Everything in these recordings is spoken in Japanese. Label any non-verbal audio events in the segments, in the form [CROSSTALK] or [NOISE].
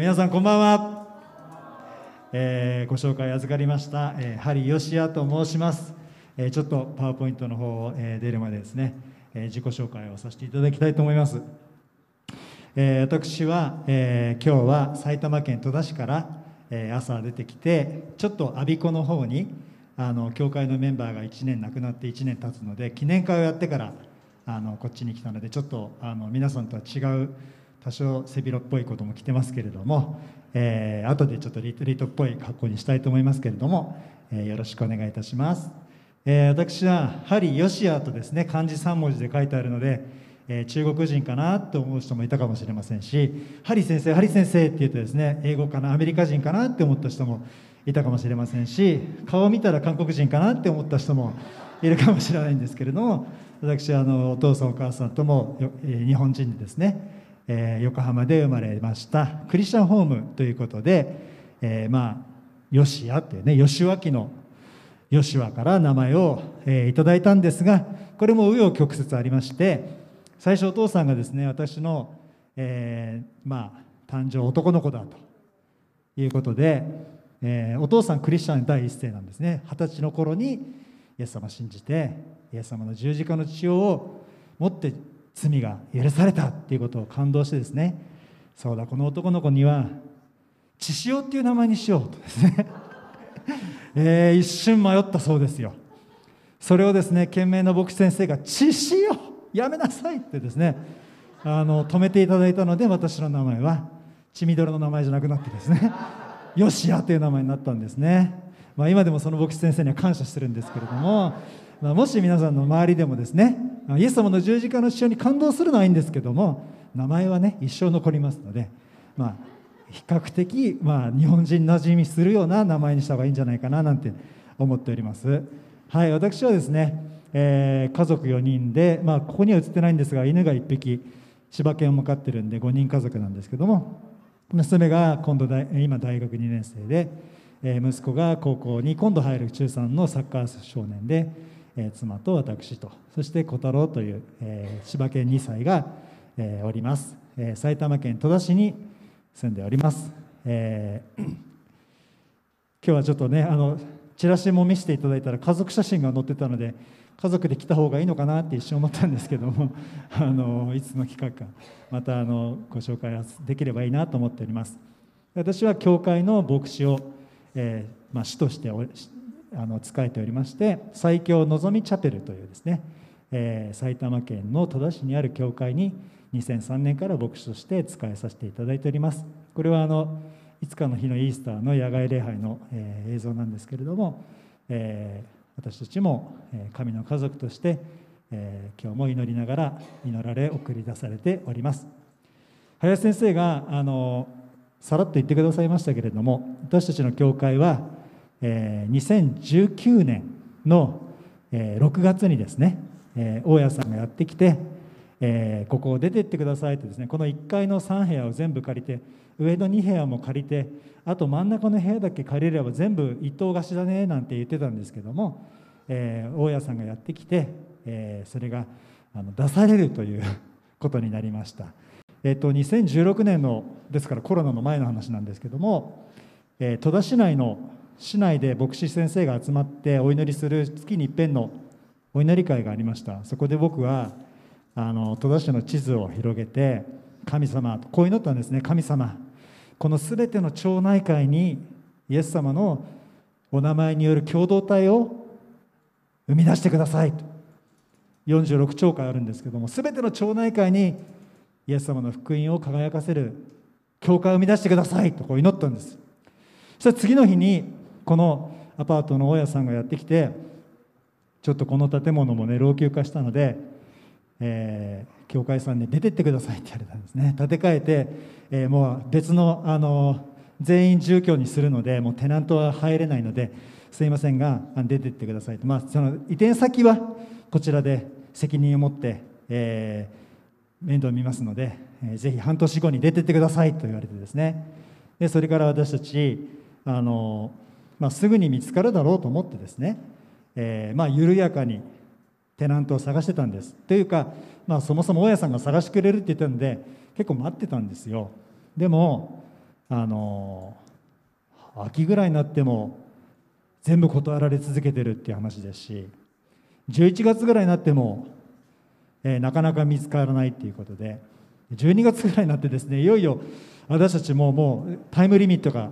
皆さんこんばんは、えー、ご紹介預かりました、えー、ハリヨシアと申します、えー、ちょっとパワーポイントの方を、えー、出るまでですね、えー、自己紹介をさせていただきたいと思います、えー、私は、えー、今日は埼玉県戸田市から、えー、朝出てきてちょっと我孫子の方にあの教会のメンバーが1年亡くなって1年経つので記念会をやってからあのこっちに来たのでちょっとあの皆さんとは違う多少背広っぽいことも着てますけれども、えー、後でちょっとリトリートっぽい格好にしたいと思いますけれども、えー、よろしくお願いいたします、えー、私はハリ・ヨシアとですね漢字3文字で書いてあるので、えー、中国人かなと思う人もいたかもしれませんしハリ先生ハリ先生って言うとですね英語かなアメリカ人かなって思った人もいたかもしれませんし顔を見たら韓国人かなって思った人もいるかもしれないんですけれども私あのお父さんお母さんとも日本人でですねえー、横浜で生まれましたクリスチャンホームということで、えー、まあ吉谷っていうね吉脇の吉和から名前を、えー、いただいたんですがこれも紆余曲折ありまして最初お父さんがですね私の、えー、まあ誕生男の子だということで、えー、お父さんクリスチャン第一世なんですね。二十歳の頃にイエス様を信じてイエス様の十字架の血を持って罪が許されたっていうことを感動してですねそうだこの男の子には血潮っていう名前にしようとですね [LAUGHS] えー、一瞬迷ったそうですよ。それをですね懸命の牧師先生が「血潮やめなさい」ってですねあの止めていただいたので私の名前は血みどろの名前じゃなくなってですねよしやという名前になったんですね、まあ、今でもその牧師先生には感謝してるんですけれども、まあ、もし皆さんの周りでもですねイエス様の十字架の主張に感動するのはいいんですけども名前はね一生残りますので、まあ、比較的、まあ、日本人馴染みするような名前にした方がいいんじゃないかななんて思っております。はい、私はですね、えー、家族4人で、まあ、ここには映ってないんですが犬が1匹千葉県を向かってるんで5人家族なんですけども娘が今度大今大学2年生で、え、息子が高校に今度入る中3のサッカー少年でえ妻と私とそして小太郎という、え千葉県2歳が、えおります、え埼玉県戸田市に住んでおります、えー、[CLEARS THROAT] 今日はちょっとねあのチラシも見せていただいたら家族写真が載ってたので家族で来た方がいいのかなって一瞬思ったんですけども [LAUGHS] あのいつの企画かまたあのご紹介できればいいなと思っております。私は教会の牧師を、えーまあ、師としてあの仕えておりまして最強のぞみチャペルというですね、えー、埼玉県の戸田市にある教会に2003年から牧師として仕えさせていただいております。これはあのいつかの日のイースターの野外礼拝の、えー、映像なんですけれども、えー、私たちもえ神の家族として、えー、今日も祈りながら祈られ送り出されております。林先生があのさらっと言ってくださいましたけれども私たちの教会はえ2019年の、え6月にですね、え大家さんがやってきて、えここを出てってくださいとですねこの1階の3部屋を全部借りて上の2部屋も借りてあと真ん中の部屋だけ借りれば全部一棟貸しだねなんて言ってたんですけども、えー、大家さんがやってきて、えー、それがあの出されるという [LAUGHS] ことになりました、えーと、2016年のですからコロナの前の話なんですけども、えー、戸田市内の市内で牧師先生が集まってお祈りする月に一遍のお祈り会がありました。そこで僕はあの戸田市の地図を広げて神様とこう祈ったんですね。神様この全ての町内会にイエス様のお名前による共同体を生み出してくださいと。46町会あるんですけども全ての町内会にイエス様の福音を輝かせる教会を生み出してくださいとこう祈ったんです。そしたら次の日にこのアパートの大家さんがやってきてちょっとこの建物もね老朽化したので、えー、教会さんに出てってくださいって言われたんですね。建て替えて、えー、もう別のあの全員住居にするのでもうテナントは入れないのですいませんが出てってくださいと、まあ、その移転先はこちらで責任を持って、えー、面倒を見ますので、えー、ぜひ半年後に出てってくださいと言われてですね。でそれから私たちあのまあ、すぐに見つかるだろうと思ってですね、えー、まあ緩やかにテナントを探してたんです。というか、まあ、そもそも大家さんが探してくれるって言ったんで結構待ってたんですよ。でもあの秋ぐらいになっても全部断られ続けてるっていう話ですし11月ぐらいになっても、えー、なかなか見つからないっていうことで12月ぐらいになってですねいよいよ私たちももうタイムリミットが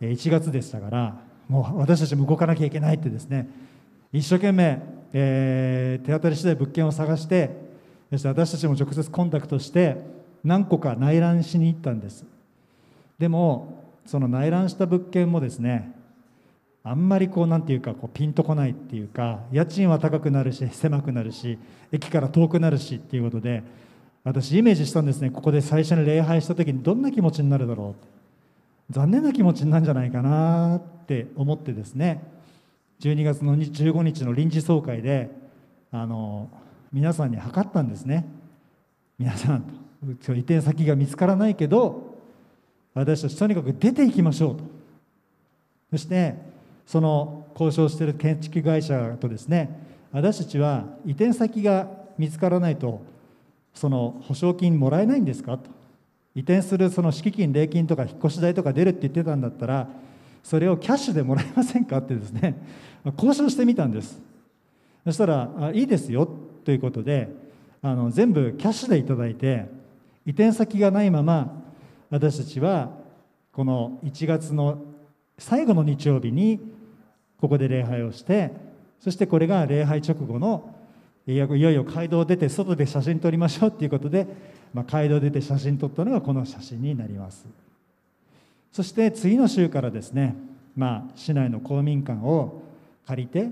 1月でしたからもう私たちも動かなきゃいけないってですね。一生懸命、えー、手当たり次第物件を探してそして私たちも直接コンタクトして何個か内覧しに行ったんです。でもその内覧した物件もですねあんまりこうなんていうかこうピンとこないっていうか家賃は高くなるし狭くなるし駅から遠くなるしっていうことで私イメージしたんですね。ここで最初に礼拝した時にどんな気持ちになるだろう残念な気持ちなんじゃないかなって思ってですね。12月の15日の臨時総会であの皆さんに測ったんですね。皆さんと移転先が見つからないけど私たちとにかく出ていきましょうと。そしてその交渉している建築会社とですね私たちは移転先が見つからないとその保証金もらえないんですかと。移転するその敷金礼金とか引っ越し代とか出るって言ってたんだったらそれをキャッシュでもらえませんかってですね。[LAUGHS] 交渉してみたんです。そしたらあいいですよということであの全部キャッシュでいただいて移転先がないまま私たちはこの1月の最後の日曜日にここで礼拝をしてそしてこれが礼拝直後のいよいよ街道を出て外で写真撮りましょうっていうことで、まあ、街道出て写真撮ったのがこの写真になります。そして次の週からですね、まあ、市内の公民館を借りて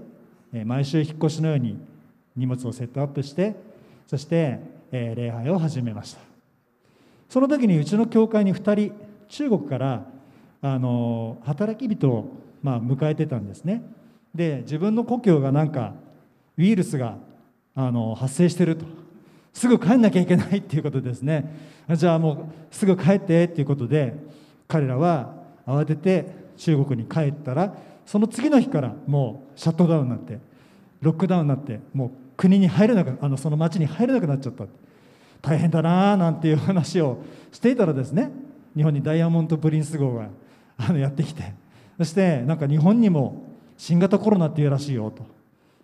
毎週引っ越しのように荷物をセットアップしてそして礼拝を始めました。その時にうちの教会に2人中国からあの働き人を、まあ、迎えてたんですね。で自分の故郷がなんかウイルスがあの発生してると。すぐ帰んなきゃいけないっていうことですね。じゃあもうすぐ帰ってっていうことで彼らは慌てて中国に帰ったらその次の日からもうシャットダウンになってロックダウンになってもう国に入れなくあのその町に入れなくなっちゃった。大変だなーなんていう話をしていたらですね日本にダイヤモンド・プリンス号があのやってきてそしてなんか日本にも新型コロナっていうらしいよと。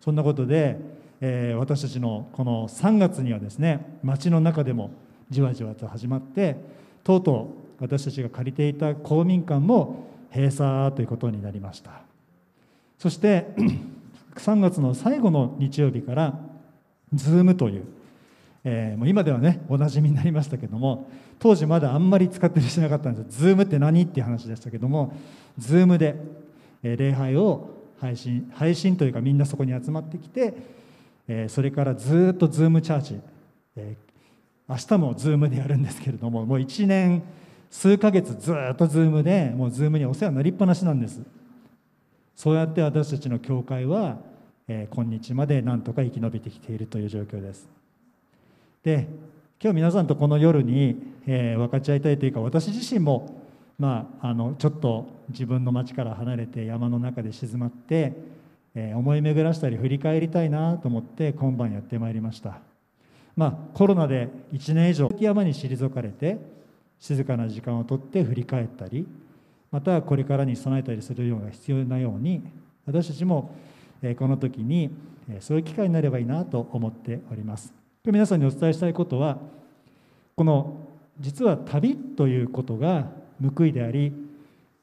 そんなことでえー、私たちのこの3月にはですね街の中でもじわじわと始まってとうとう私たちが借りていた公民館も閉鎖ということになりました。そして [CLEARS THROAT] 3月の最後の日曜日から Zoom という、えー、もう今ではねおなじみになりましたけども当時まだあんまり使ってる人いなかったんです Zoom って何っていう話でしたけども Zoom で礼拝を配信配信というかみんなそこに集まってきてえそれからずっとズームチャーチ、え明日もズームでやるんですけれどももう1年数ヶ月ずっとズームでもうズームにお世話になりっぱなしなんです。そうやって私たちの教会は、え今日までなんとか生き延びてきているという状況です。で今日皆さんとこの夜に、え分かち合いたいというか私自身もまあ、あのちょっと自分の町から離れて山の中で静まって思い巡らしたり振り返りたいなと思って今晩やってまいりました。まあコロナで1年以上雪山に退かれて静かな時間をとって振り返ったりまたこれからに備えたりするようが必要なように私たちもこの時にそういう機会になればいいなと思っております。皆さんにお伝えしたいことはこの実は旅ということが報いであり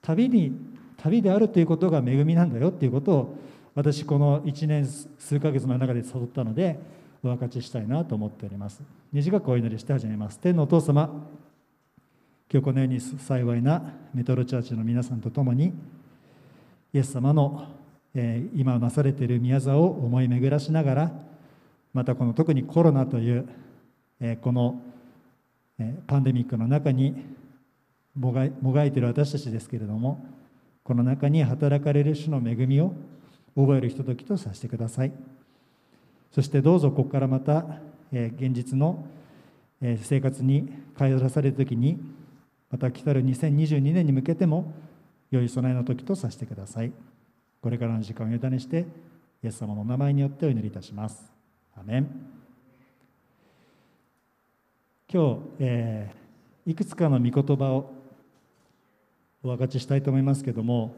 旅に旅であるということが恵みなんだよっていうことを私この1年数ヶ月の中で誘ったのでお分かちしたいなと思っております。短くお祈りして始めます。天のお父様今日このように幸いなメトロチャーチの皆さんと共にイエス様の、えー、今なされている宮沢を思い巡らしながらまたこの特にコロナという、えー、この、えー、パンデミックの中にもがいもがいている私たちですけれどもこの中に働かれる主の恵みを覚えるひとときとさせてください。そしてどうぞここからまた、え現実の、え生活に変え出される時にまた来たる2022年に向けても良い備えの時とさせてください。これからの時間を委ねしてイエス様の名前によってお祈りいたします。アメン。今日、えー、いくつかの御言葉をお分かちしたいと思いますけども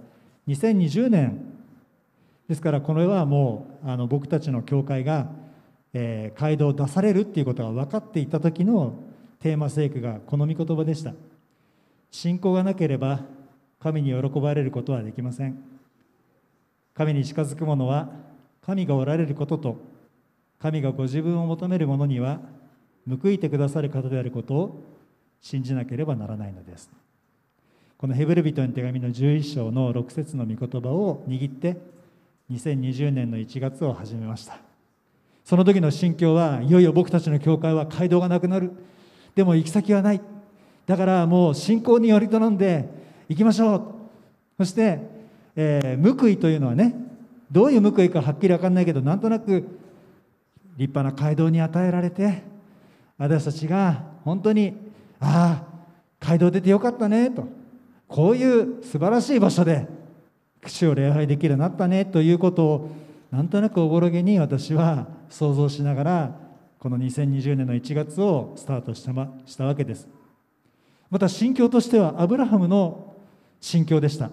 2020年ですからこれはもうあの僕たちの教会が、えー、街道を出されるっていうことが分かっていた時のテーマ聖句がこの御言葉でした。信仰がなければ神に喜ばれることはできません。神に近づく者は神がおられることと神がご自分を求める者には報いてくださる方であることを信じなければならないのです。このヘブル人の手紙の11章の6節の御言葉を握って2020年の1月を始めました。その時の心境はいよいよ僕たちの教会は街道がなくなる。でも行き先はない。だからもう信仰により頼んで行きましょう。そして、えー、報いというのはねどういう報いかはっきり分かんないけどなんとなく立派な街道に与えられて私たちが本当にああ街道出てよかったねと。こういう素晴らしい場所で主を礼拝できるようになったねということをなんとなくおぼろげに私は想像しながらこの2020年の1月をスタートした,、ま、したわけです。また心境としてはアブラハムの心境でした。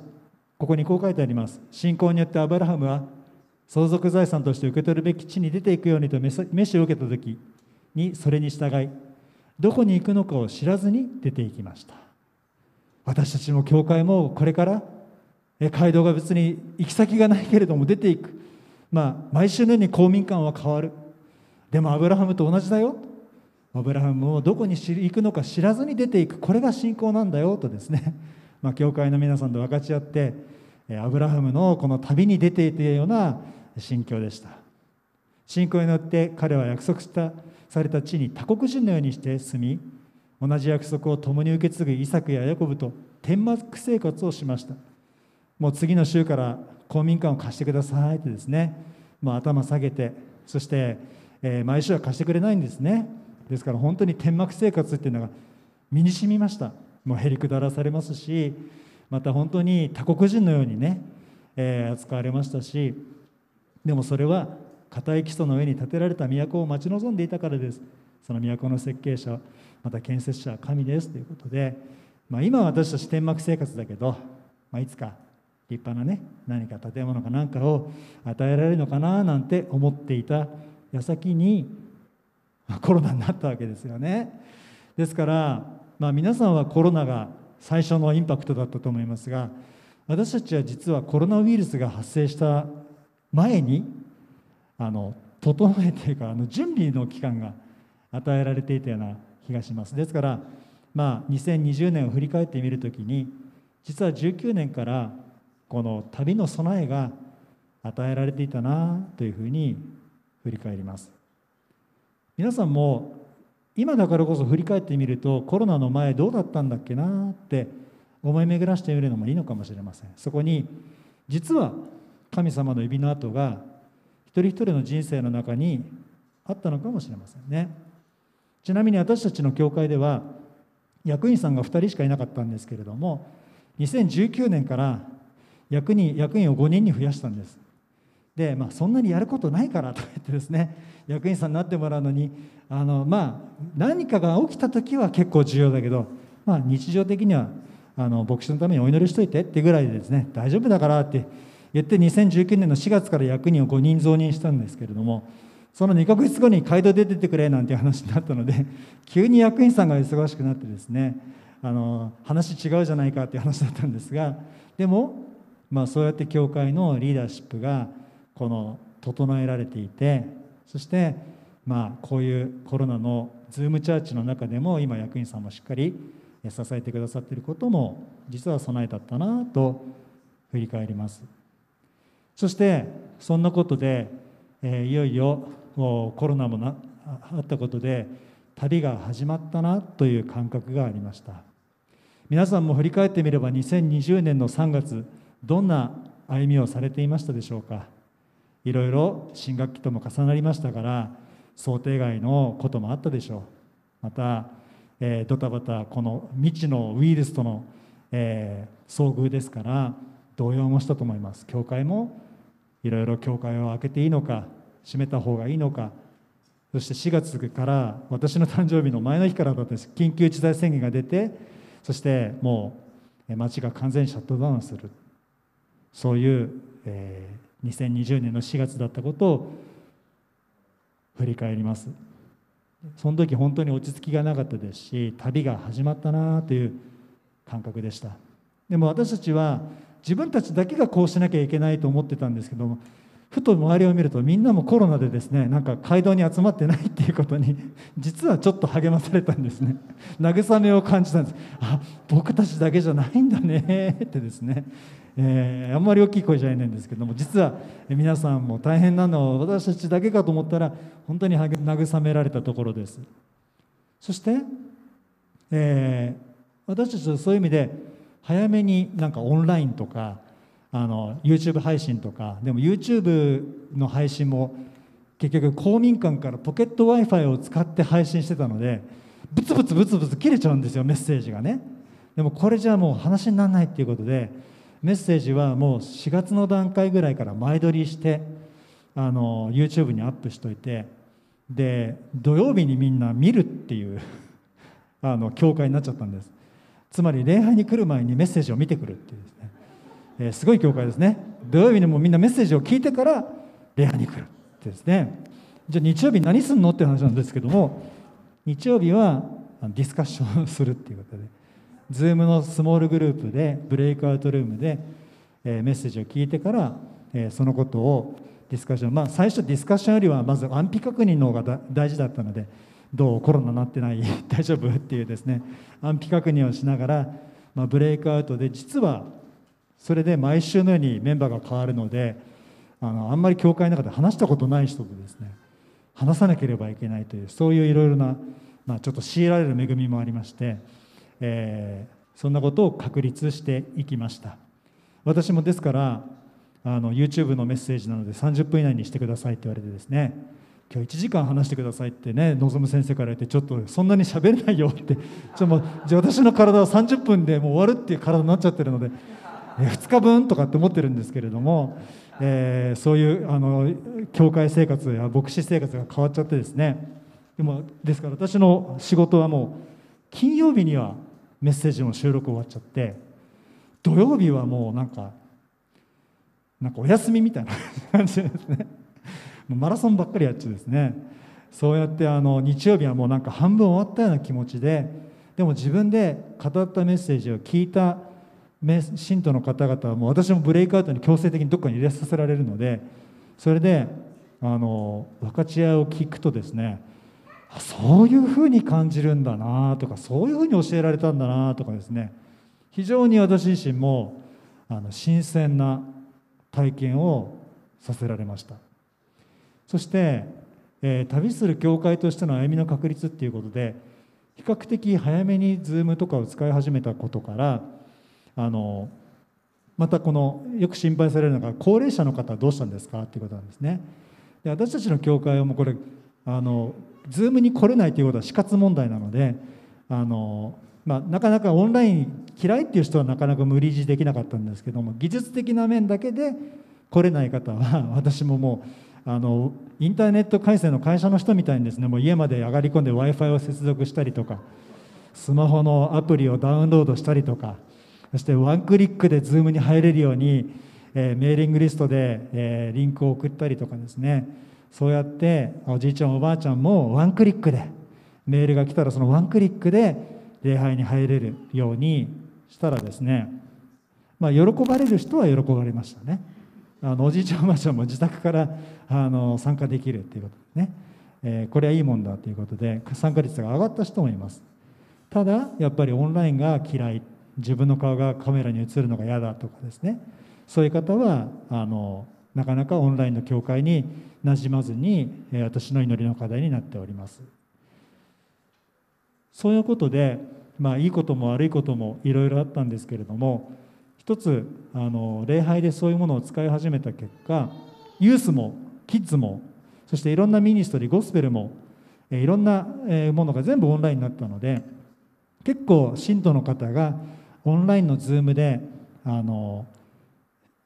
ここにこう書いてあります。信仰によってアブラハムは相続財産として受け取るべき地に出ていくようにと召しを受けた時にそれに従いどこに行くのかを知らずに出ていきました。私たちも教会もこれから街道が別に行き先がないけれども出ていく。まあ毎週のように公民館は変わる。でもアブラハムと同じだよ。アブラハムもどこに行くのか知らずに出ていく。これが信仰なんだよとですね、[LAUGHS] まあ、教会の皆さんと分かち合ってアブラハムのこの旅に出ていたような心境でした。信仰によって彼は約束したされた地に他国人のようにして住み同じ約束を共に受け継ぐイサクやヤコブと天幕生活をしました。もう次の週から公民館を貸してくださいってですね。もう頭下げてそして、えー、毎週は貸してくれないんですね。ですから本当に天幕生活っていうのが身に染みました。もうへりくだらされますしまた本当に他国人のようにね、えー、扱われましたしでもそれは固い基礎の上に建てられた都を待ち望んでいたからです。その都の設計者また建設者は神ですということで、まあ、今私たち天幕生活だけど、まあ、いつか立派なね何か建物かなんかを与えられるのかななんて思っていた矢先に、まあ、コロナになったわけですよね。ですから、まあ、皆さんはコロナが最初のインパクトだったと思いますが私たちは実はコロナウイルスが発生した前にあの整えというかあの準備の期間が与えられていたような気がします。ですからまあ2020年を振り返ってみるときに実は19年からこの旅の備えが与えられていたなというふうに振り返ります。皆さんも今だからこそ振り返ってみるとコロナの前どうだったんだっけなって思い巡らしてみるのもいいのかもしれません。そこに実は神様の指の跡が一人一人の人生の中にあったのかもしれませんね。ちなみに私たちの教会では役員さんが2人しかいなかったんですけれども2019年から役に役員を5人に増やしたんです。で、まあ、そんなにやることないからとか言ってですね [LAUGHS] 役員さんになってもらうのにあの、まあ、何かが起きた時は結構重要だけど、まあ、日常的にはあの牧師のためにお祈りしといてってぐらいでですね大丈夫だからって言って2019年の4月から役人を5人増任したんですけれどもその2ヶ月後に街道出ててくれなんて話になったので [LAUGHS] 急に役員さんが忙しくなってですねあの話違うじゃないかっていう話だったんですがでも、まあ、そうやって教会のリーダーシップがこの整えられていてそしてまあこういうコロナのズームチャーチの中でも今役員さんもしっかり支えてくださっていることも実は備えだったなと振り返ります。そしてそんなことで、えー、いよいよコロナもなあったことで旅が始まったなという感覚がありました皆さんも振り返ってみれば2020年の3月どんな歩みをされていましたでしょうか？いろいろ新学期とも重なりましたから想定外のこともあったでしょう。また、えー、ドタバタこの未知のウイルスとの、えー、遭遇ですから動揺もしたと思います。教会もいろいろ教会を開けていいのか閉めた方がいいのか。そして4月から私の誕生日の前の日からだったんです。緊急事態宣言が出てそしてもう、街が完全にシャットダウンする。そういう、えー、2020年の4月だったことを振り返ります。その時本当に落ち着きがなかったですし旅が始まったなという感覚でした。でも私たちは自分たちだけがこうしなきゃいけないと思ってたんですけどもふと周りを見るとみんなもコロナでですねなんか街道に集まってないっていうことに [LAUGHS] 実はちょっと励まされたんですね。[LAUGHS] 慰めを感じたんです。あ僕たちだけじゃないんだねってですね、えー、あんまり大きい声じゃないんですけども実は皆さんも大変なのは私たちだけかと思ったら本当に慰められたところです。そして、えー、私たちはそういう意味で早めになんかオンラインとかあの YouTube 配信とかでも YouTube の配信も結局公民館からポケット w i f i を使って配信してたのでブツブツブツブツ切れちゃうんですよメッセージがね。でもこれじゃもう話にならないっていうことでメッセージはもう4月の段階ぐらいから前撮りしてあの YouTube にアップしといてで土曜日にみんな見るっていうあの教会になっちゃったんです。つまり礼拝に来る前にメッセージを見てくるっていうですね、えー、すごい教会ですね。土曜日にもみんなメッセージを聞いてから礼拝に来るってですね。じゃあ日曜日何すんのって話なんですけども日曜日はディスカッションするっていうことで Zoom のスモールグループでブレイクアウトルームで、えー、メッセージを聞いてから、えー、そのことをディスカッション。まあ最初ディスカッションよりはまず安否確認の方が大事だったのでどうコロナなってない [LAUGHS] 大丈夫っていうですね。安否確認をしながら、まあ、ブレイクアウトで実はそれで毎週のようにメンバーが変わるのであのあんまり教会の中で話したことない人とですね話さなければいけないというそういういろいろな、まあ、ちょっと強いられる恵みもありまして、えー、そんなことを確立していきました。私もですからあの YouTube のメッセージなので30分以内にしてくださいって言われてですね今日1時間話してくださいってね望先生から言ってちょっとそんなに喋れないよってちょもうじゃあ私の体は30分でもう終わるっていう体になっちゃってるので、[LAUGHS] 2日分とかって思ってるんですけれども、えー、そういうあの教会生活や牧師生活が変わっちゃってですねでもですから私の仕事はもう金曜日にはメッセージの収録終わっちゃって土曜日はもうなんかなんかお休みみたいな [LAUGHS] 感じですね。マラソンばっかりやっちゃうですねそうやってあの日曜日はもうなんか半分終わったような気持ちででも自分で語ったメッセージを聞いた信徒の方々はもう私もブレイクアウトに強制的にどっかに入れさせられるのでそれであの分かち合いを聞くとですねそういうふうに感じるんだなとかそういうふうに教えられたんだなとかですね非常に私自身もあの新鮮な体験をさせられました。そして、えー、旅する教会としての歩みの確率っていうことで比較的早めに Zoom とかを使い始めたことからあのまたこのよく心配されるのが高齢者の方はどうしたんですかっていうことなんですね。で私たちの教会はもうこれあの Zoom に来れないということは死活問題なのであの、まあ、なかなかオンライン嫌いっていう人はなかなか無理強いできなかったんですけども技術的な面だけで来れない方は [LAUGHS] 私ももうあのインターネット回線の会社の人みたいにですねもう家まで上がり込んで w i f i を接続したりとかスマホのアプリをダウンロードしたりとかそしてワンクリックで Zoom に入れるように、えー、メーリングリストで、えー、リンクを送ったりとかですね。そうやっておじいちゃんおばあちゃんもワンクリックでメールが来たらそのワンクリックで礼拝に入れるようにしたらですね。まあ喜ばれる人は喜ばれましたね。あのおじいちゃんおばあちゃんも自宅からあの参加できるっていうことですね、えー、これはいいもんだということで参加率が上がった人もいます。ただやっぱりオンラインが嫌い。自分の顔がカメラに映るのが嫌だとかですね。そういう方はあのなかなかオンラインの教会になじまずに私の祈りの課題になっております。そういうことでまあいいことも悪いこともいろいろあったんですけれども一つあの礼拝でそういうものを使い始めた結果ユースもキッズもそしていろんなミニストリーゴスペルもいろんなものが全部オンラインになったので結構信徒の方がオンラインのズームであの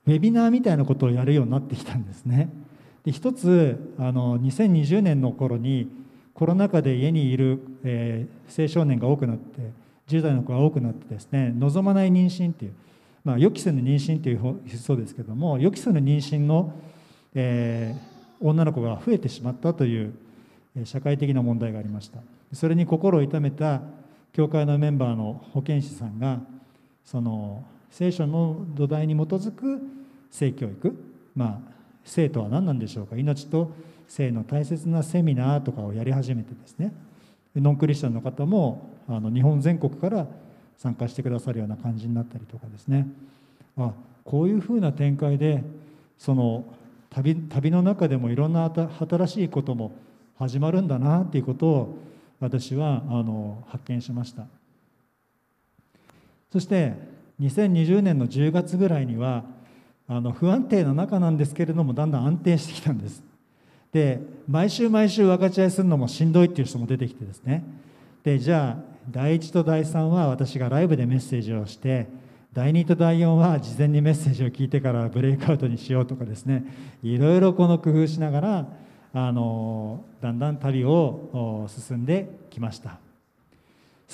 ウェビナーみたいなことをやるようになってきたんですね。で一つあの2020年の頃にコロナ禍で家にいる、えー、青少年が多くなって10代の子が多くなってですね望まない妊娠っていう、まあ、予期せぬ妊娠っていうそうですけども予期せぬ妊娠の、えー、女の子が増えてしまったという社会的な問題がありましたそれに心を痛めた教会のメンバーの保健師さんがその聖書の土台に基づく性教育まあ性とは何なんでしょうか。命と性の大切なセミナーとかをやり始めてですね。ノンクリスチャンの方もあの日本全国から参加してくださるような感じになったりとかですね。あこういうふうな展開でその旅旅の中でもいろんな新しいことも始まるんだなっていうことを私はあの発見しました。そして2020年の10月ぐらいにはあの不安定な中なんですけれどもだんだん安定してきたんです。で毎週毎週分かち合いするのもしんどいっていう人も出てきてですね。でじゃあ第1と第3は私がライブでメッセージをして第2と第4は事前にメッセージを聞いてからブレイクアウトにしようとかですね。いろいろこの工夫しながらあのだんだん旅を進んできました。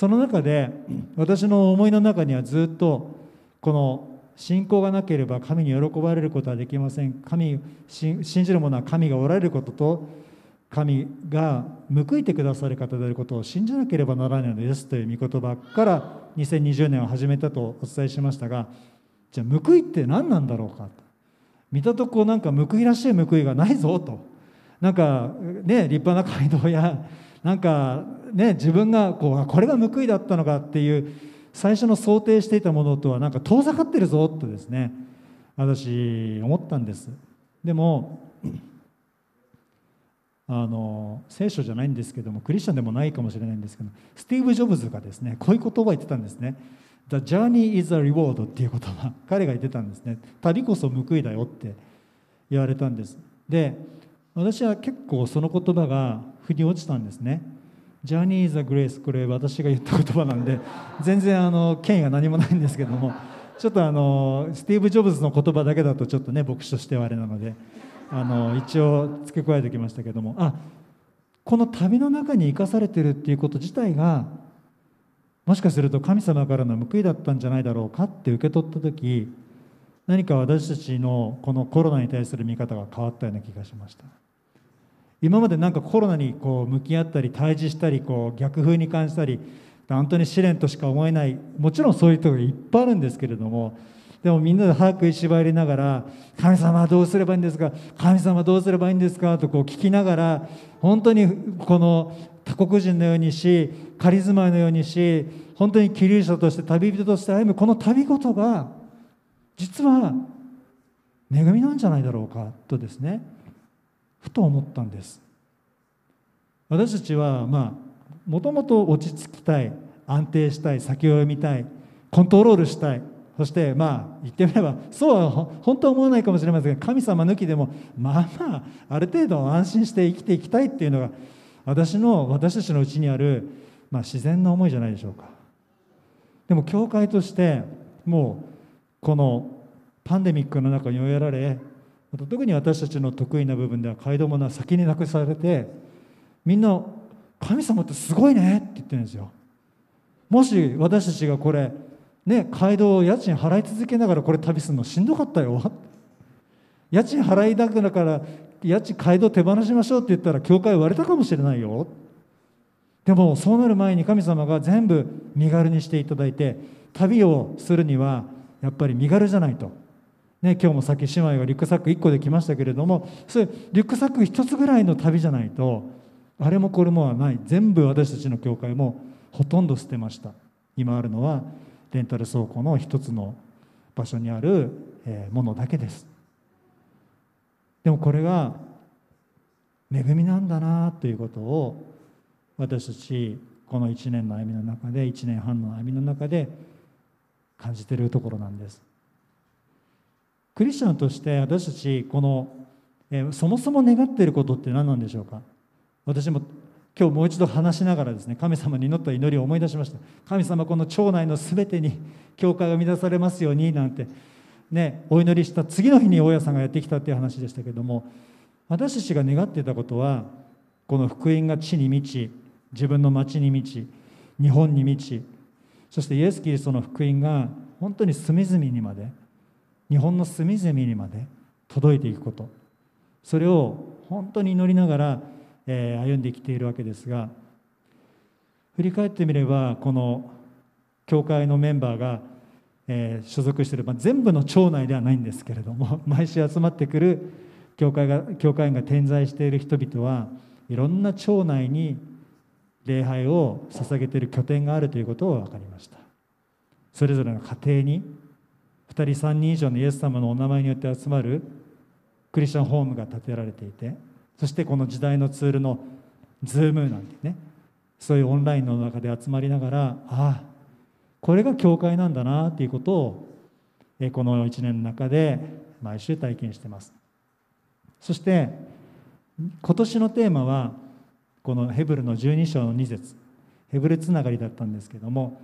その中で私の思いの中にはずっとこの信仰がなければ神に喜ばれることはできません。神信じる者は神がおられることと神が報いてくださる方であることを信じなければならないのですという御言葉から2020年を始めたとお伝えしましたがじゃあ報いって何なんだろうか見たとこなんか報いらしい報いがないぞと。なんかね立派な街道やなんかね自分がこうこれが報いだったのかっていう最初の想定していたものとはなんか遠ざかってるぞとですね私思ったんです。でもあの聖書じゃないんですけどもクリスチャンでもないかもしれないんですけどスティーブ・ジョブズがですねこういう言葉を言ってたんですね。The journey is a reward っていう言葉。彼が言ってたんですね旅こそ報いだよって言われたんです。で私は結構その言葉が腑に落ちたんですね。ジャニー・ザ・グレースこれ私が言った言葉なんで [LAUGHS] 全然あの権威が何もないんですけどもちょっとあのスティーブ・ジョブズの言葉だけだとちょっとね牧師としてはあれなのであの一応付け加えてきましたけどもあこの旅の中に生かされてるっていうこと自体がもしかすると神様からの報いだったんじゃないだろうかって受け取った時何か私たちのこのコロナに対する見方が変わったような気がしました。今までなんかコロナにこう向き合ったり対峙したりこう逆風に感じたり本当に試練としか思えないもちろんそういう人がいっぱいあるんですけれどもでもみんなで歯食いしばりながら「神様はどうすればいいんですか？神様どうすればいいんですか?」とこう聞きながら本当にこの他国人のようにし仮住まいのようにし本当にキリストとして旅人として歩むこの旅ごとが実は恵みなんじゃないだろうか？とですね。ふと思ったんです。私たちはまあもともと落ち着きたい安定したい先を読みたいコントロールしたい。そしてまあ言ってみればそうは本当は思わないかもしれませんが神様抜きでもまあまあある程度安心して生きていきたいっていうのが私の私たちのうちにある、まあ、自然な思いじゃないでしょうか。でも教会としてもうこのパンデミックの中に追いやられ特に私たちの得意な部分では街道物は先になくされてみんな神様ってすごいねって言ってるんですよ。もし私たちがこれね街道を家賃払い続けながらこれ旅するのしんどかったよ。家賃払いだから家賃街道手放しましょうって言ったら教会割れたかもしれないよ。でもそうなる前に神様が全部身軽にしていただいて旅をするにはやっぱり身軽じゃないと。ね、今日もさっき姉妹がリュックサック1個で来ましたけれどもそれリュックサック1つぐらいの旅じゃないとあれもこれもはない。全部私たちの教会もほとんど捨てました。今あるのはレンタル倉庫の一つの場所にあるものだけです。でもこれが恵みなんだなということを私たちこの1年の歩みの中で1年半の歩みの中で感じているところなんです。クリスチャンとして私たちこの、えー、そもそも願っていることって何なんでしょうか？私も今日もう一度話しながらですね神様に祈った祈りを思い出しました。神様この町内の全てに教会が乱されますようになんてねお祈りした次の日に大家さんがやってきたっていう話でしたけども私たちが願っていたことはこの福音が地に満ち自分の町に満ち日本に満ちそしてイエス・キリストの福音が本当に隅々にまで日本の隅々にまで届いていくこと。それを本当に祈りながら、え、歩んできているわけですが振り返ってみればこの教会のメンバーが、え、所属している、全部の町内ではないんですけれども [LAUGHS] 毎週集まってくる教会が教会員が点在している人々はいろんな町内に礼拝を捧げている拠点があるということを分かりました。それぞれの家庭に人3人以上のイエス様のお名前によって集まるクリスチャンホームが建てられていてそしてこの時代のツールの Zoom なんてねそういうオンラインの中で集まりながらああこれが教会なんだなということをこの1年の中で毎週体験してます。そして今年のテーマはこのヘブルの12章の2節ヘブルつながりだったんですけども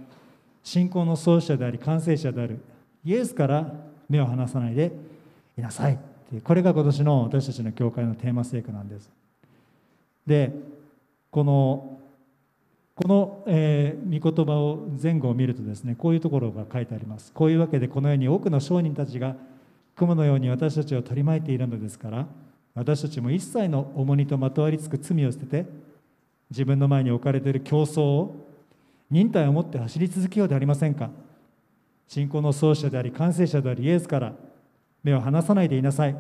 信仰の創始者であり完成者であるイエスから目を離さないでいなさいってこれが今年の私たちの教会のテーマ聖句なんです。でこのこの、えー、御言葉を前後を見るとですねこういうところが書いてあります。こういうわけでこのように多くの商人たちが雲のように私たちを取り巻いているのですから私たちも一切の重荷とまとわりつく罪を捨てて自分の前に置かれている競争を忍耐を持って走り続けようではありませんか。信仰の創始者であり完成者であるイエスから目を離さないでいなさい。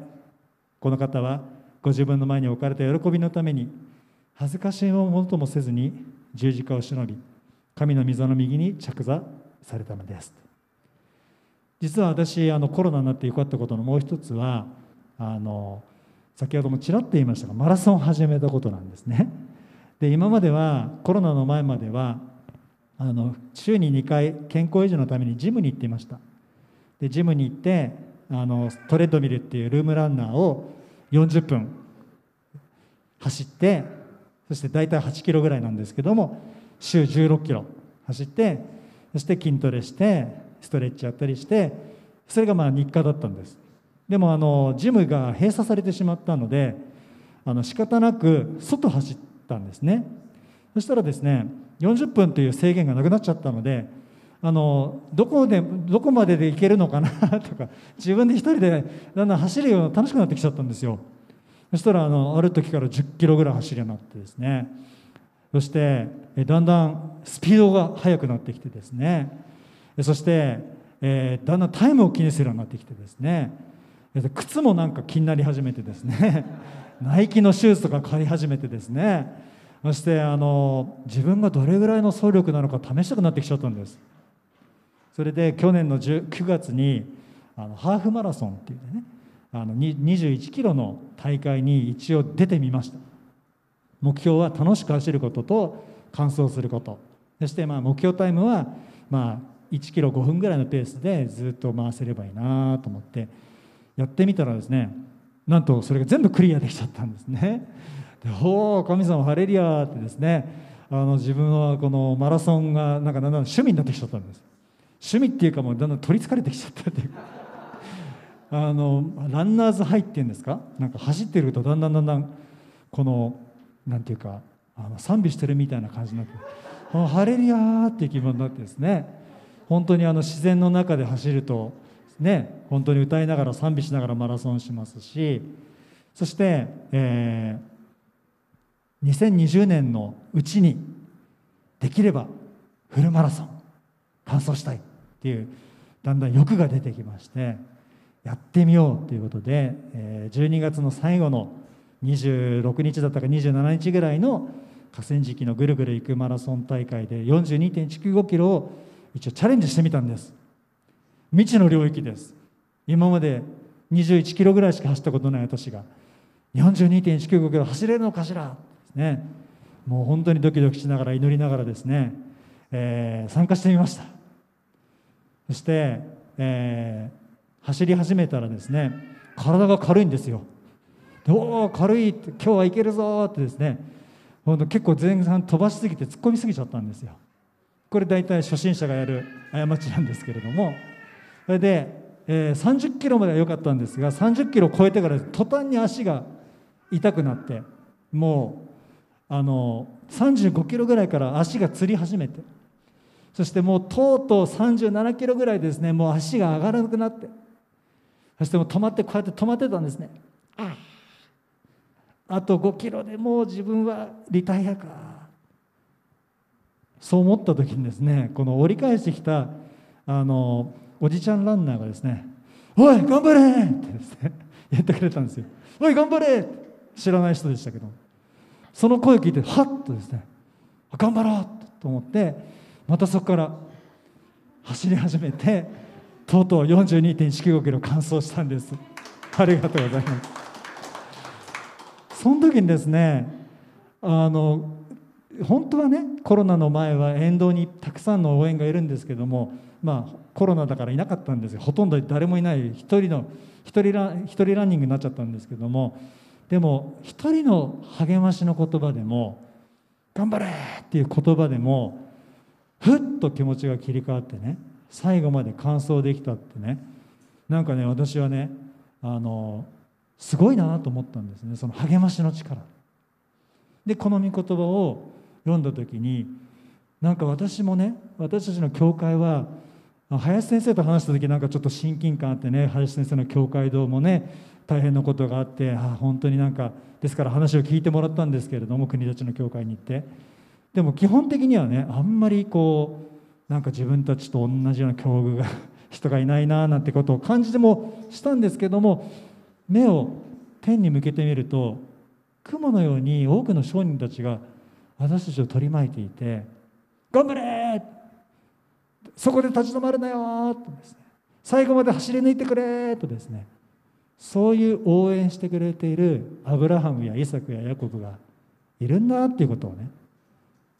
この方はご自分の前に置かれた喜びのために恥ずかしいものともせずに十字架を忍び神の溝の右に着座されたのです。実は私あのコロナになってよかったことのもう一つはあの先ほどもちらっと言いましたがマラソンを始めたことなんですね。で今まではコロナの前まではあの週に2回健康維持のためにジムに行っていました。でジムに行ってあのトレッドミルっていうルームランナーを40分走ってそして大体8キロぐらいなんですけども週16キロ走ってそして筋トレしてストレッチやったりしてそれがまあ日課だったんです。でもあのジムが閉鎖されてしまったのであの仕方なく外走ったんですね。そしたらですね40分という制限がなくなっちゃったのであのどこでどこまでで行けるのかな [LAUGHS] とか自分で一人でだんだん走るような楽しくなってきちゃったんですよ。そしたらあのある時から1 0キロぐらい走るようになってですね。そしてだんだんスピードが速くなってきてですね。そして、えー、だんだんタイムを気にするようになってきてですね。靴もなんか気になり始めてですね。[LAUGHS] ナイキのシューズとか買い始めてですね。そしてあの自分がどれぐらいの走力なのか試したくなってきちゃったんです。それで去年の9月にあのハーフマラソンっていうねあの21キロの大会に一応出てみました。目標は楽しく走ることと完走すること。そしてまあ目標タイムはまあ1キロ5分ぐらいのペースでずっと回せればいいなと思ってやってみたらですねなんとそれが全部クリアできちゃったんですね。でおお神様ハレリアってですねあの自分はこのマラソンがなんかだんだん趣味になってきちゃったんです。趣味っていうかもうだんだん取りつかれてきちゃったっていう。あのランナーズハイっていうんですか？なんか走ってるとだんだんだんだんこのなんていうかあの賛美してるみたいな感じになって「ハレリア!」っていう気分になってですね。本当にあの自然の中で走るとね本当に歌いながら賛美しながらマラソンしますし。そして、えー、2020年のうちにできればフルマラソン完走したいっていうだんだん欲が出てきましてやってみようということで、え、12月の最後の26日だったか27日ぐらいの河川敷のぐるぐる行くマラソン大会で42.195キロを一応チャレンジしてみたんです。未知の領域です。今まで21キロぐらいしか走ったことない私が42.195キロ走れるのかしら？ね。もう本当にドキドキしながら祈りながらですね、えー、参加してみました。そして、えー、走り始めたらですね体が軽いんですよ。おお軽いって今日はいけるぞってですね本当結構前半飛ばしすぎて突っ込みすぎちゃったんですよ。これ大体初心者がやる過ちなんですけれども。それで、えー、30キロまでは良かったんですが30キロ超えてから途端に足が痛くなってもうあの35キロぐらいから足がつり始めて。そしてもうとうとう37キロぐらいですねもう足が上がらなくなって。そしてもう止まってこうやって止まってたんですね。ああと5キロでもう自分はリタイアか。そう思った時にですねこの折り返してきたあのおじちゃんランナーがですね「おい頑張れ!」ってですね言ってくれたんですよ「おい頑張れ!」知らない人でしたけど。その声を聞いてはっとですね頑張ろうと思ってまたそこから走り始めてとうとう42.195キロ完走したんです。ありがとうございます。その時にですねあの本当はねコロナの前は沿道にたくさんの応援がいるんですけどもまあコロナだからいなかったんですよ。ほとんど誰もいない。一人の一人ラ一人ランニングになっちゃったんですけどもでも一人の励ましの言葉でも「頑張れ!」っていう言葉でもふっと気持ちが切り替わってね最後まで完走できたってねなんかね私はねあのすごいなと思ったんですねその励ましの力でこの御言葉を読んだ時になんか私もね私たちの教会は林先生と話した時なんかちょっと親近感あってね林先生の教会堂もね大変なことがあってあ本当になんかですから話を聞いてもらったんですけれども国立の教会に行ってでも基本的にはねあんまりこうなんか自分たちと同じような境遇が [LAUGHS] 人がいないななんてことを感じてもしたんですけども目を天に向けてみると雲のように多くの商人たちが私たちを取り巻いていて「頑張れ!」そこで立ち止まるなよとですね。最後まで走り抜いてくれとですね。そういう応援してくれているアブラハムやイサクやヤコブがいるんだっていうことをね。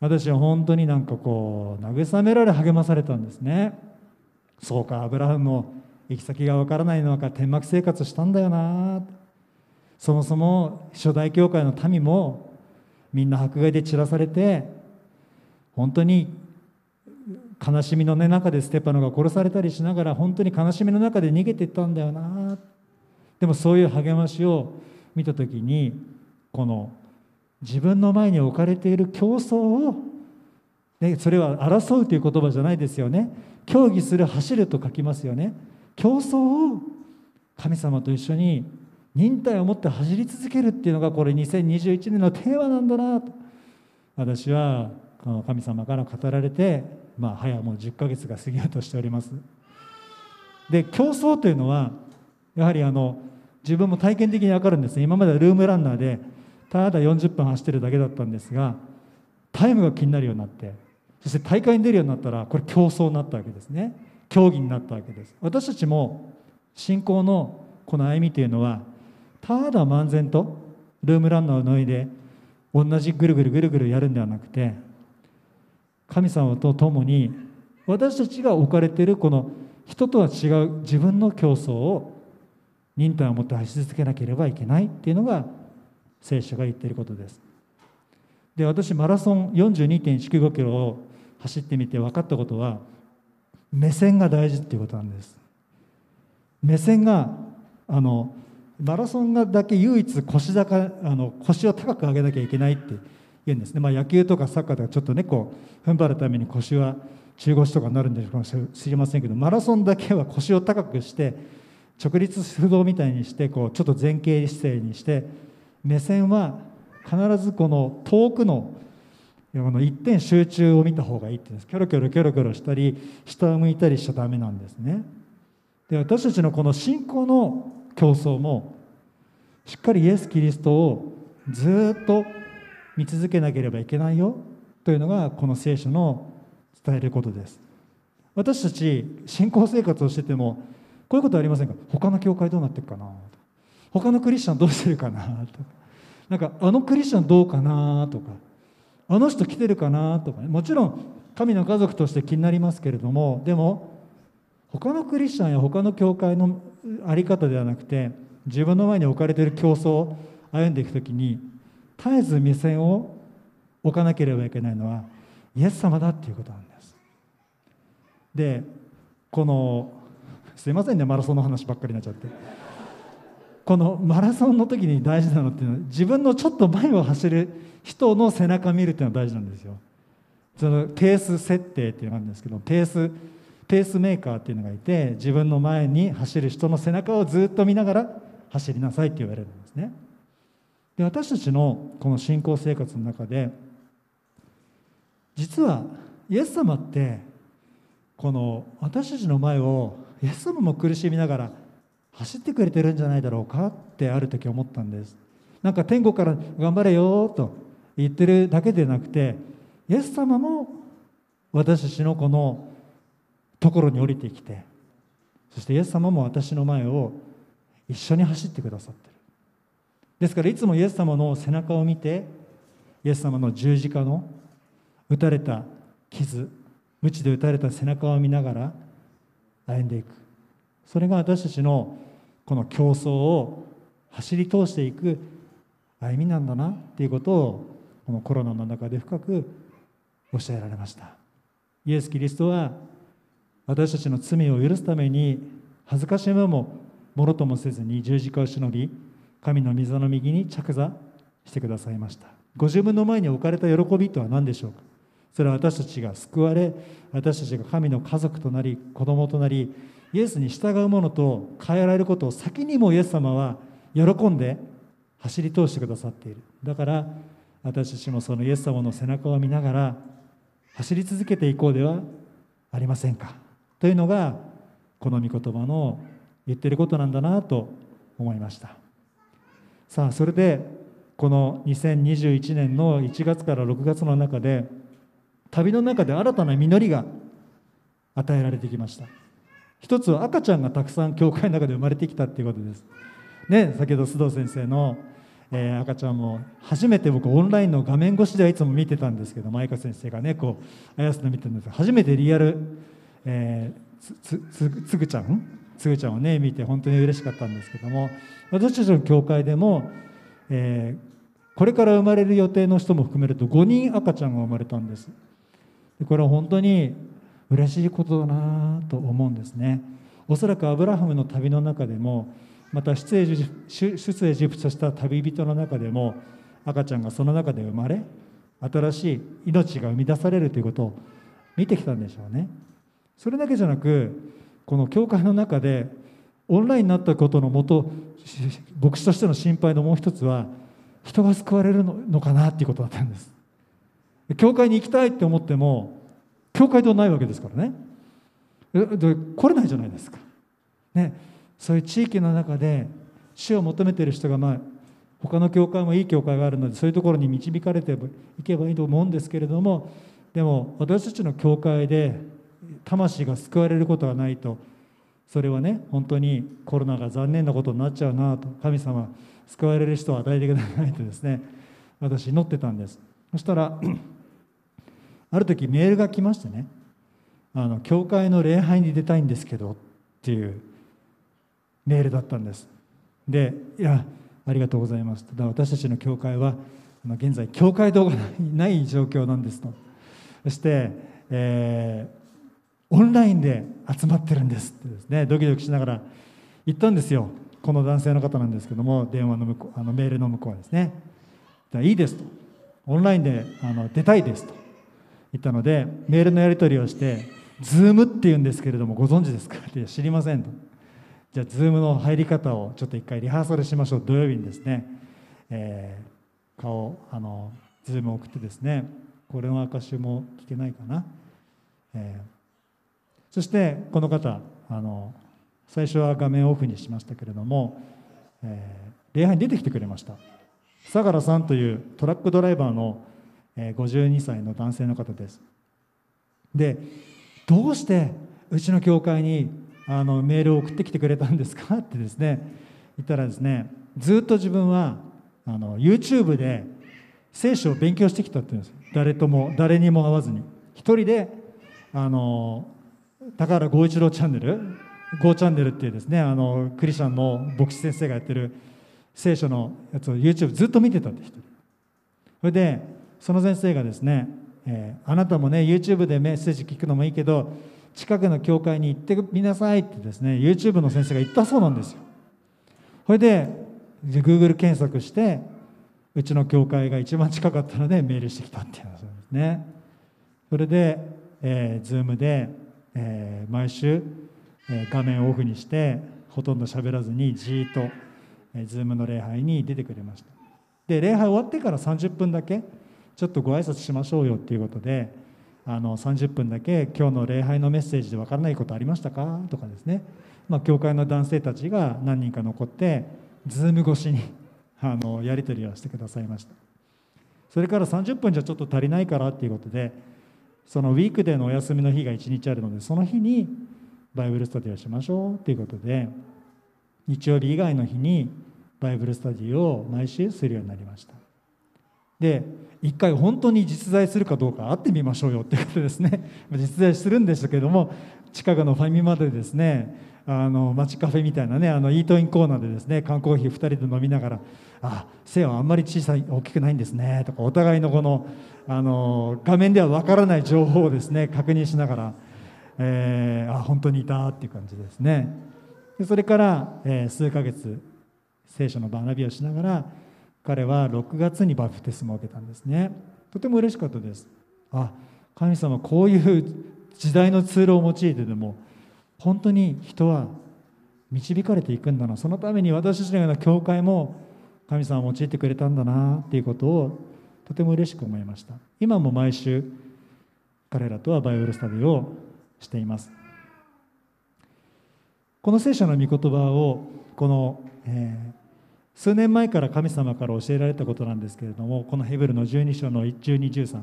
私は本当になんかこう慰められ励まされたんですね。そうかアブラハムも行き先がわからないのか天幕生活したんだよなそもそも初代教会の民もみんな迫害で散らされて本当に悲しみの、中でステパノが殺されたりしながら本当に悲しみの中で逃げていったんだよな。でもそういう励ましを見た時にこの自分の前に置かれている競争を、ね、それは争うという言葉じゃないですよね。競技する走ると書きますよね。競争を神様と一緒に忍耐を持って走り続けるっていうのがこれ2021年のテーマなんだなと。私は神様から語られてまあ、早もう10ヶ月が過ぎようとしております。で競争というのはやはりあの自分も体験的に分かるんですね。今まではルームランナーでただ40分走ってるだけだったんですがタイムが気になるようになってそして大会に出るようになったらこれ競争になったわけですね。競技になったわけです。私たちも信仰のこの歩みというのはただ漫然とルームランナーを脱いで同じぐるぐるぐるぐるやるんではなくて神様と共に私たちが置かれているこの人とは違う自分の競争を忍耐を持って走り続けなければいけないっていうのが聖書が言っていることです。で私マラソン42.195キロを走ってみて分かったことは目線が大事っていうことなんです。目線があのマラソンがだけ唯一腰高あの腰を高く上げなきゃいけないって言うんですね、まあ、野球とかサッカーとかちょっとねこう踏ん張るために腰は中腰とかになるんでしょうか知りませんけどマラソンだけは腰を高くして直立不動みたいにしてこうちょっと前傾姿勢にして目線は必ずこの遠くのこの一点集中を見た方がいいって言うんです。キョロキョロキョロキョロしたり下を向いたりしちゃダメなんですね。で私たちのこの信仰の競争もしっかりイエス・キリストをずっと見続けなければいけないよというのがこの聖書の伝えることです。私たち信仰生活をしててもこういうことありませんか？他の教会どうなってるかな？他のクリスチャンどうしてるかな？とかなんかあのクリスチャンどうかな？とかあの人来てるかな？とか、ね、もちろん神の家族として気になりますけれどもでも他のクリスチャンや他の教会の在り方ではなくて自分の前に置かれている競争を歩んでいく時に絶えず目線を置かなければいけないのはイエス様だっていうことなんです。でこのすいませんねマラソンの話ばっかりになっちゃって。このマラソンの時に大事なのっていうのは自分のちょっと前を走る人の背中見るっていうのは大事なんですよ。そのペース設定っていうのがあるんですけどペースペースメーカーっていうのがいて自分の前に走る人の背中をずっと見ながら走りなさいって言われるんですね。で私たちのこの信仰生活の中で実はイエス様ってこの私たちの前をイエス様も苦しみながら走ってくれてるんじゃないだろうかってある時思ったんです。なんか天国から頑張れよと言ってるだけでなくてイエス様も私たちのこのところに降りてきてそしてイエス様も私の前を一緒に走ってくださってるですからいつもイエス様の背中を見てイエス様の十字架の打たれた傷鞭で打たれた背中を見ながら歩んでいく。それが私たちのこの競争を走り通していく歩みなんだなっていうことをこのコロナの中で深く教えられました。イエス・キリストは私たちの罪を許すために恥ずかしめももろともせずに十字架をしのぎ神の御座の右に着座してくださいました。ご自分の前に置かれた喜びとは何でしょうか？それは私たちが救われ私たちが神の家族となり子供となりイエスに従うものと変えられることを先にもイエス様は喜んで走り通してくださっている。だから私たちもそのイエス様の背中を見ながら走り続けていこうではありませんか？というのがこの御言葉の言ってることなんだなと思いました。さあそれでこの2021年の1月から6月の中で旅の中で新たな実りが与えられてきました。一つは赤ちゃんがたくさん教会の中で生まれてきたっていうことです。ね先ほど須藤先生の、えー、赤ちゃんも初めて僕オンラインの画面越しではいつも見てたんですけど舞香先生がねこうあやすの見てるんです初めてリアル、えー、つつつぐちゃん？つぐちゃんをね見て本当に嬉しかったんですけども私たちの教会でも、えー、これから生まれる予定の人も含めると5人赤ちゃんが生まれたんです。これは本当に嬉しいことだなと思うんですね。おそらくアブラハムの旅の中でもまた出エジ出エジプトした旅人の中でも赤ちゃんがその中で生まれ新しい命が生み出されるということを見てきたんでしょうね。それだけじゃなくこの教会の中でオンラインになったことのもと牧師としての心配のもう一つは人が救われるのかなっていうことだったんです。教会に行きたいって思っても教会堂ないわけですからね。来れないじゃないですか、ね、そういう地域の中で死を求めている人がまあ他の教会もいい教会があるのでそういうところに導かれていけばいいと思うんですけれどもでも私たちの教会で魂が救われることがないとそれはね本当にコロナが残念なことになっちゃうなと神様救われる人を与えてくださいとですね私祈ってたんです。そしたらある時メールが来ましてねあの教会の礼拝に出たいんですけどっていうメールだったんです。でいやありがとうございます。ただ私たちの教会は現在教会堂がない状況なんですと。そして、えー、オンラインで集まってるんですってですね。ドキドキしながら言ったんですよ。この男性の方なんですけども電話の向こうあのメールの向こうはですね。いいですと。オンラインであの出たいですと。言ったのでメールのやり取りをして「ズームっていうんですけれどもご存知ですか?」って知りませんと。じゃあズームの入り方をちょっと一回リハーサルしましょう。土曜日にですね、えー、顔あのズームを送ってですね。これの証も聞けないかな、えー、そしてこの方あの最初は画面オフにしましたけれども、えー、礼拝に出てきてくれました。相良さんというトラックドライバーの52歳の男性の方です。でどうしてうちの教会にあのメールを送ってきてくれたんですか？[LAUGHS] ってですね言ったらですねずっと自分はあの YouTube で聖書を勉強してきたって言うんです。誰とも誰にも会わずに。一人であの高原剛一郎チャンネル GO チャンネルっていうですねあのクリスチャンの牧師先生がやってる聖書のやつを YouTube ずっと見てたって人。それでその先生がですね、えー、あなたもね YouTube でメッセージ聞くのもいいけど近くの教会に行ってみなさいってですね YouTube の先生が言ったそうなんですよ。それで Google 検索してうちの教会が一番近かったのでメールしてきたっていう話ですね。それで、えー、Zoom で、えー、毎週、えー、画面をオフにしてほとんど喋らずにじーっと、えー、Zoom の礼拝に出てくれました。で礼拝終わってから30分だけちょっとご挨拶しましょうよっていうことであの30分だけ今日の礼拝のメッセージで分からないことありましたか？とかですね、まあ、教会の男性たちが何人か残ってズーム越しにあのやり取りをしてくださいました。それから30分じゃちょっと足りないからっていうことでそのウィークデーのお休みの日が1日あるのでその日にバイブルスタディをしましょうっていうことで日曜日以外の日にバイブルスタディを毎週するようになりました。で一回本当に実在するかどうか会ってみましょうよってことですね。実在するんでしたけども近くのファミマでですねあの街カフェみたいなねあのイートインコーナーでですね缶コーヒー2人で飲みながら「あ背はあんまり小さい大きくないんですね」とかお互いのこのあの画面ではわからない情報をですね確認しながら、えー、あ本当にいたっていう感じですね。でそれから、えー、数ヶ月聖書の学びをしながら彼は6月にバプテスマを受けたんですね。とても嬉しかったですあ神様こういう時代のツールを用いてでも本当に人は導かれていくんだなそのために私たちのような教会も神様は用いてくれたんだなっていうことをとても嬉しく思いました。今も毎週彼らとはバイブルスタディをしています。この聖書の御言葉をこの、えー、数年前から神様から教えられたことなんですけれどもこのヘブルの12章の1213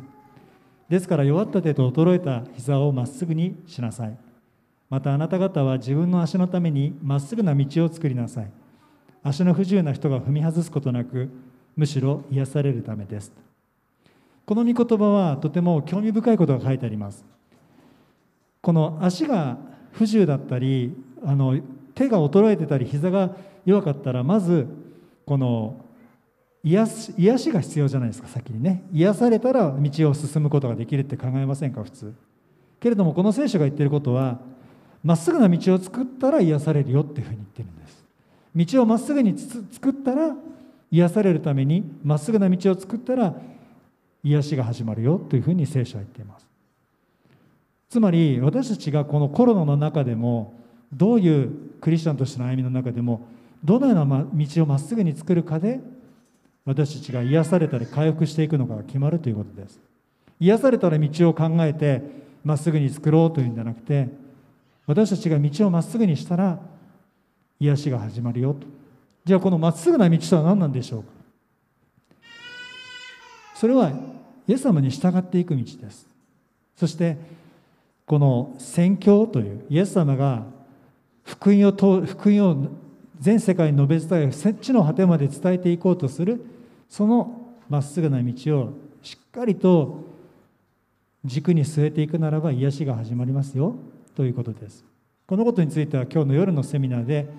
ですから弱った手と衰えた膝をまっすぐにしなさい。またあなた方は自分の足のためにまっすぐな道を作りなさい。足の不自由な人が踏み外すことなくむしろ癒されるためです。この御言葉はとても興味深いことが書いてあります。この足が不自由だったりあの手が衰えてたり膝が弱かったらまずこの癒し癒しが必要じゃないですか先にね。癒されたら道を進むことができるって考えませんか普通。けれどもこの聖書が言ってることはまっすぐな道を作ったら癒されるよっていうふうに言ってるんです。道をまっすぐに作ったら癒されるためにまっすぐな道を作ったら癒しが始まるよというふうに聖書は言っています。つまり私たちがこのコロナの中でもどういうクリスチャンとしての歩みの中でもどのような道をまっすぐに作るかで私たちが癒されたり回復していくのかが決まるということです。癒されたら道を考えてまっすぐに作ろうというんじゃなくて私たちが道をまっすぐにしたら癒しが始まるよと。じゃあこのまっすぐな道とは何なんでしょうか？それはイエス様に従っていく道です。そしてこの宣教というイエス様が福音を福音を全世界に述べ伝え設置の果てまで伝えていこうとするそのまっすぐな道をしっかりと軸に据えていくならば癒しが始まりますよ。ということです。このことについては今日の夜のセミナーで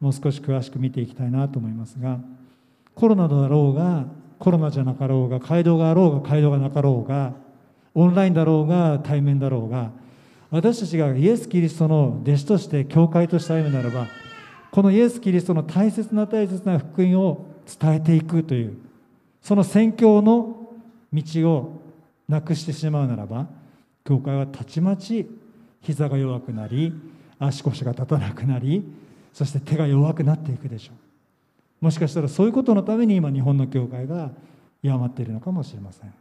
もう少し詳しく見ていきたいなと思いますがコロナだろうがコロナじゃなかろうが街道があろうが街道がなかろうがオンラインだろうが対面だろうが私たちがイエス・キリストの弟子として教会として歩むならばこのイエス・キリストの大切な大切な福音を伝えていくというその宣教の道をなくしてしまうならば教会はたちまち膝が弱くなり足腰が立たなくなりそして手が弱くなっていくでしょう。もしかしたらそういうことのために今日本の教会が弱まっているのかもしれません。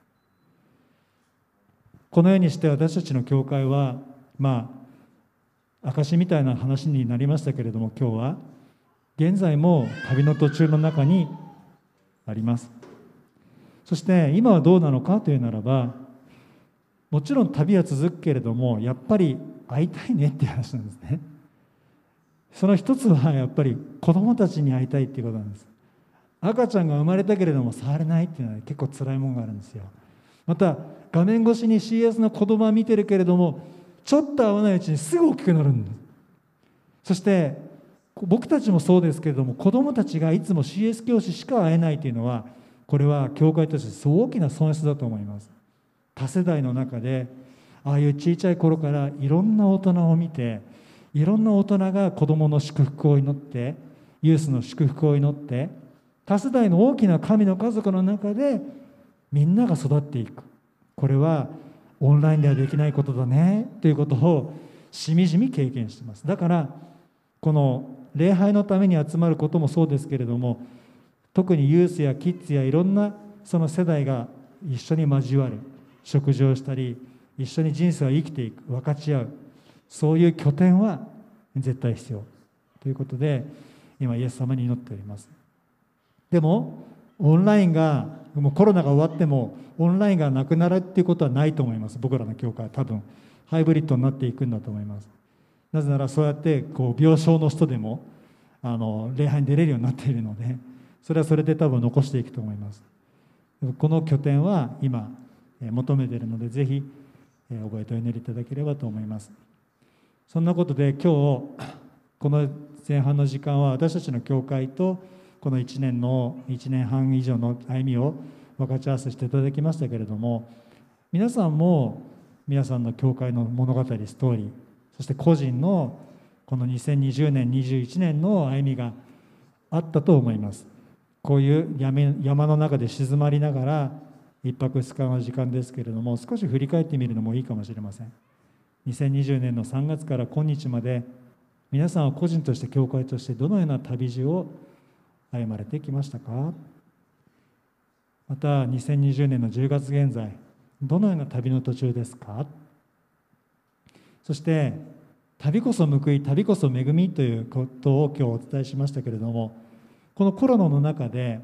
このようにして私たちの教会はまあ証みたいな話になりましたけれども今日は現在も旅の途中の中にあります。そして今はどうなのかというならばもちろん旅は続くけれどもやっぱり会いたいねっていう話なんですね。その一つはやっぱり子供たちに会いたいっていうことなんです。赤ちゃんが生まれたけれども触れないっていうのは結構辛いもんがあるんですよ。また画面越しに CS の子供は見てるけれどもちょっと合わないうちにすぐ大きくなるんです。そして僕たちもそうですけれども子どもたちがいつも CS 教師しか会えないというのはこれは教会として大きな損失だと思います。多世代の中でああいう小さい頃からいろんな大人を見ていろんな大人が子どもの祝福を祈ってユースの祝福を祈って多世代の大きな神の家族の中でみんなが育っていく。これはオンラインではできないことだねということをしみじみ経験してます。だからこの礼拝のために集まることもそうですけれども特にユースやキッズやいろんなその世代が一緒に交わる。食事をしたり一緒に人生を生きていく分かち合う。そういう拠点は絶対必要。ということで今イエス様に祈っております。でもオンラインがもうコロナが終わってもオンラインがなくなるっていうことはないと思います。僕らの教会は多分。ハイブリッドになっていくんだと思います。なぜならそうやってこう病床の人でもあの礼拝に出れるようになっているのでそれはそれで多分残していくと思います。この拠点は今求めているのでぜひ覚えてお祈りいただければと思います。そんなことで今日この前半の時間は私たちの教会とこの1年の1年半以上の歩みを分かち合わせしていただきましたけれども皆さんも皆さんの教会の物語ストーリーそして個人のこの2020年21年の歩みがあったと思います。こういう山の中で静まりながら一泊二日の時間ですけれども少し振り返ってみるのもいいかもしれません。2020年の3月から今日まで皆さんは個人として教会としてどのような旅路を歩まれてきましたか？また2020年の10月現在どのような旅の途中ですか？そして旅こそ報い旅こそ恵みということを今日お伝えしましたけれどもこのコロナの中で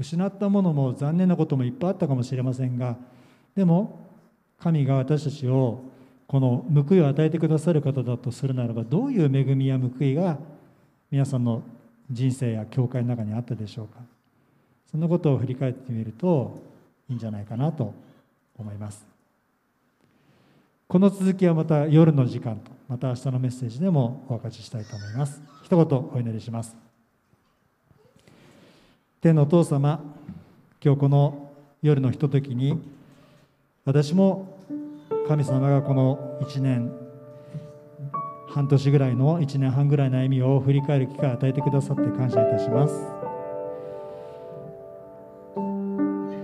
失ったものも残念なこともいっぱいあったかもしれませんがでも神が私たちをこの報いを与えてくださる方だとするならばどういう恵みや報いが皆さんの人生や教会の中にあったでしょうか。そんなことを振り返ってみるといいんじゃないかなと思います。この続きはまた夜の時間とまた明日のメッセージでもお分かちしたいと思います。一言お祈りします。天のお父様今日この夜のひとときに私も神様がこの1年半年ぐらいの1年半ぐらいの歩みを振り返る機会を与えてくださって感謝いたします。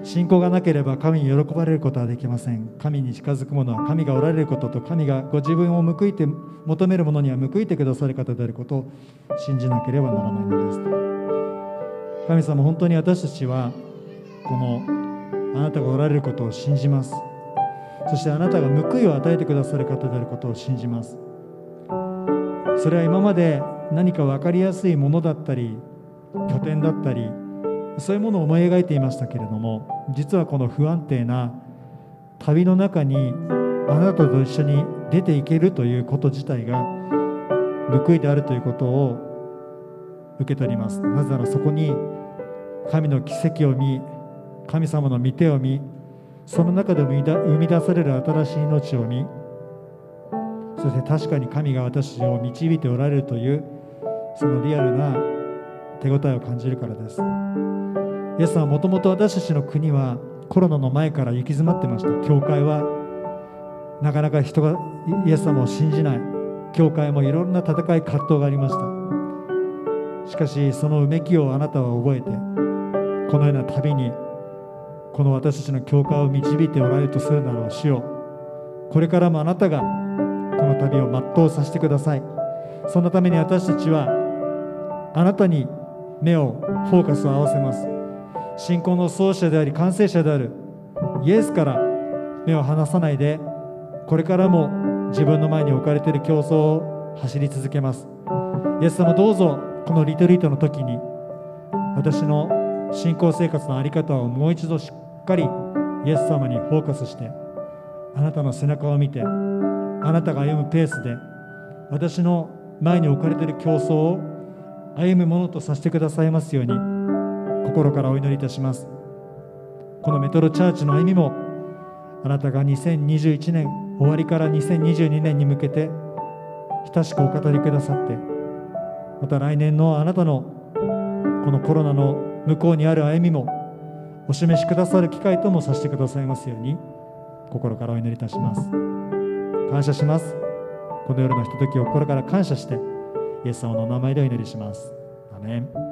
信仰がなければ神に喜ばれることはできません。神に近づく者は神がおられることと神がご自分を報いて求める者には報いてくださる方であることを信じなければならないのです。神様本当に私たちはこのあなたがおられることを信じます。そしてあなたが報いを与えてくださる方であることを信じます。それは今まで何か分かりやすいものだったり拠点だったりそういうものを思い描いていましたけれども実はこの不安定な旅の中にあなたと一緒に出ていけるということ自体が報いであるということを受け取ります。なぜならそこに神の奇跡を見神様の御手を見その中で生み出される新しい命を見そして確かに神が私を導いておられるというそのリアルな手応えを感じるからです。イエスはもともと私たちの国はコロナの前から行き詰まってました。教会はなかなか人がイエス様を信じない。教会もいろんな戦い葛藤がありました。しかしそのうめきをあなたは覚えてこのような旅にこの私たちの教会を導いておられるとするなら主よこれからもあなたがこの旅を全うさせてください。そのために私たちはあなたに目をフォーカスを合わせます。信仰の創始者であり完成者である。イエスから目を離さないでこれからも自分の前に置かれている競争を走り続けます。イエス様どうぞこのリトリートの時に私の信仰生活の在り方をもう一度しっかりイエス様にフォーカスしてあなたの背中を見てあなたが歩むペースで私の前に置かれている競争を歩むものとさせてくださいますように心からお祈りいたします。このメトロチャーチの歩みもあなたが2021年終わりから2022年に向けて親しくお語りくださってまた来年のあなたのこのコロナの向こうにある歩みもお示しくださる機会ともさせてくださいますように心からお祈りいたします。感謝します。この夜のひとときを心から感謝してイエス様の名前でお祈りします。アメン。